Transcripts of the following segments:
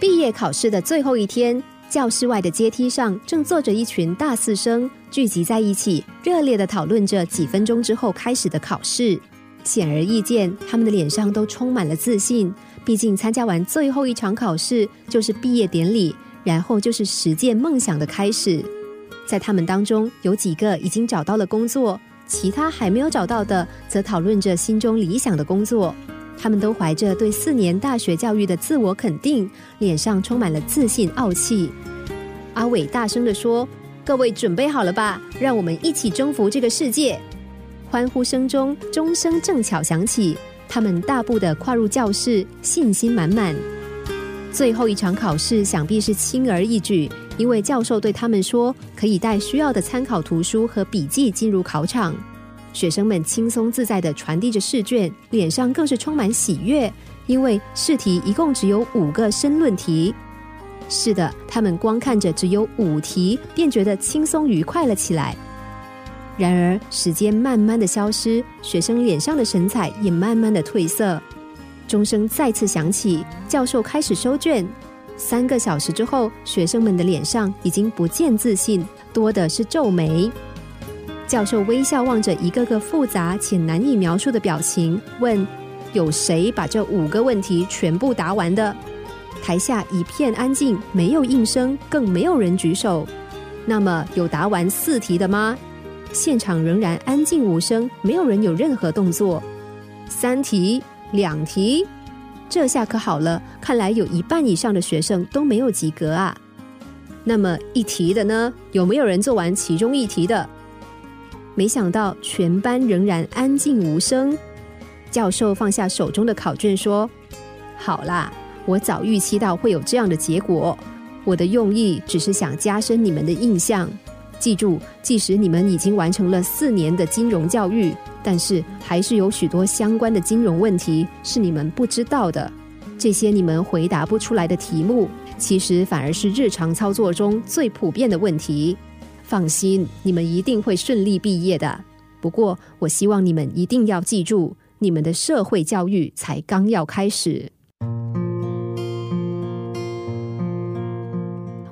毕业考试的最后一天，教室外的阶梯上正坐着一群大四生，聚集在一起，热烈的讨论着几分钟之后开始的考试。显而易见，他们的脸上都充满了自信。毕竟参加完最后一场考试，就是毕业典礼，然后就是实践梦想的开始。在他们当中，有几个已经找到了工作，其他还没有找到的，则讨论着心中理想的工作。他们都怀着对四年大学教育的自我肯定，脸上充满了自信傲气。阿伟大声地说：“各位准备好了吧？让我们一起征服这个世界！”欢呼声中，钟声正巧响起，他们大步的跨入教室，信心满满。最后一场考试想必是轻而易举，因为教授对他们说，可以带需要的参考图书和笔记进入考场。学生们轻松自在的传递着试卷，脸上更是充满喜悦，因为试题一共只有五个申论题。是的，他们光看着只有五题，便觉得轻松愉快了起来。然而，时间慢慢的消失，学生脸上的神采也慢慢的褪色。钟声再次响起，教授开始收卷。三个小时之后，学生们的脸上已经不见自信，多的是皱眉。教授微笑望着一个个复杂且难以描述的表情，问：“有谁把这五个问题全部答完的？”台下一片安静，没有应声，更没有人举手。那么，有答完四题的吗？现场仍然安静无声，没有人有任何动作。三题，两题，这下可好了，看来有一半以上的学生都没有及格啊。那么一题的呢？有没有人做完其中一题的？没想到全班仍然安静无声。教授放下手中的考卷说：“好啦，我早预期到会有这样的结果。我的用意只是想加深你们的印象。记住，即使你们已经完成了四年的金融教育，但是还是有许多相关的金融问题是你们不知道的。这些你们回答不出来的题目，其实反而是日常操作中最普遍的问题。”放心，你们一定会顺利毕业的。不过，我希望你们一定要记住，你们的社会教育才刚要开始。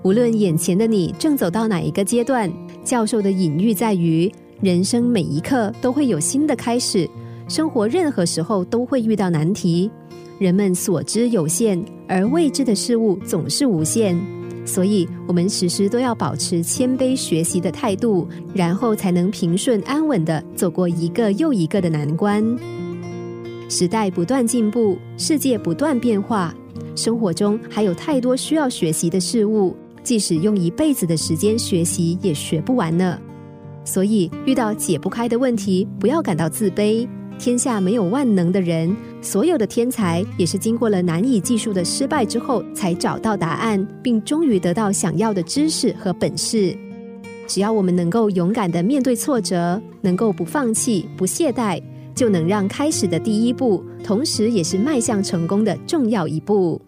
无论眼前的你正走到哪一个阶段，教授的隐喻在于：人生每一刻都会有新的开始，生活任何时候都会遇到难题。人们所知有限，而未知的事物总是无限。所以，我们时时都要保持谦卑学习的态度，然后才能平顺安稳的走过一个又一个的难关。时代不断进步，世界不断变化，生活中还有太多需要学习的事物，即使用一辈子的时间学习，也学不完呢。所以，遇到解不开的问题，不要感到自卑。天下没有万能的人，所有的天才也是经过了难以计数的失败之后，才找到答案，并终于得到想要的知识和本事。只要我们能够勇敢的面对挫折，能够不放弃、不懈怠，就能让开始的第一步，同时也是迈向成功的重要一步。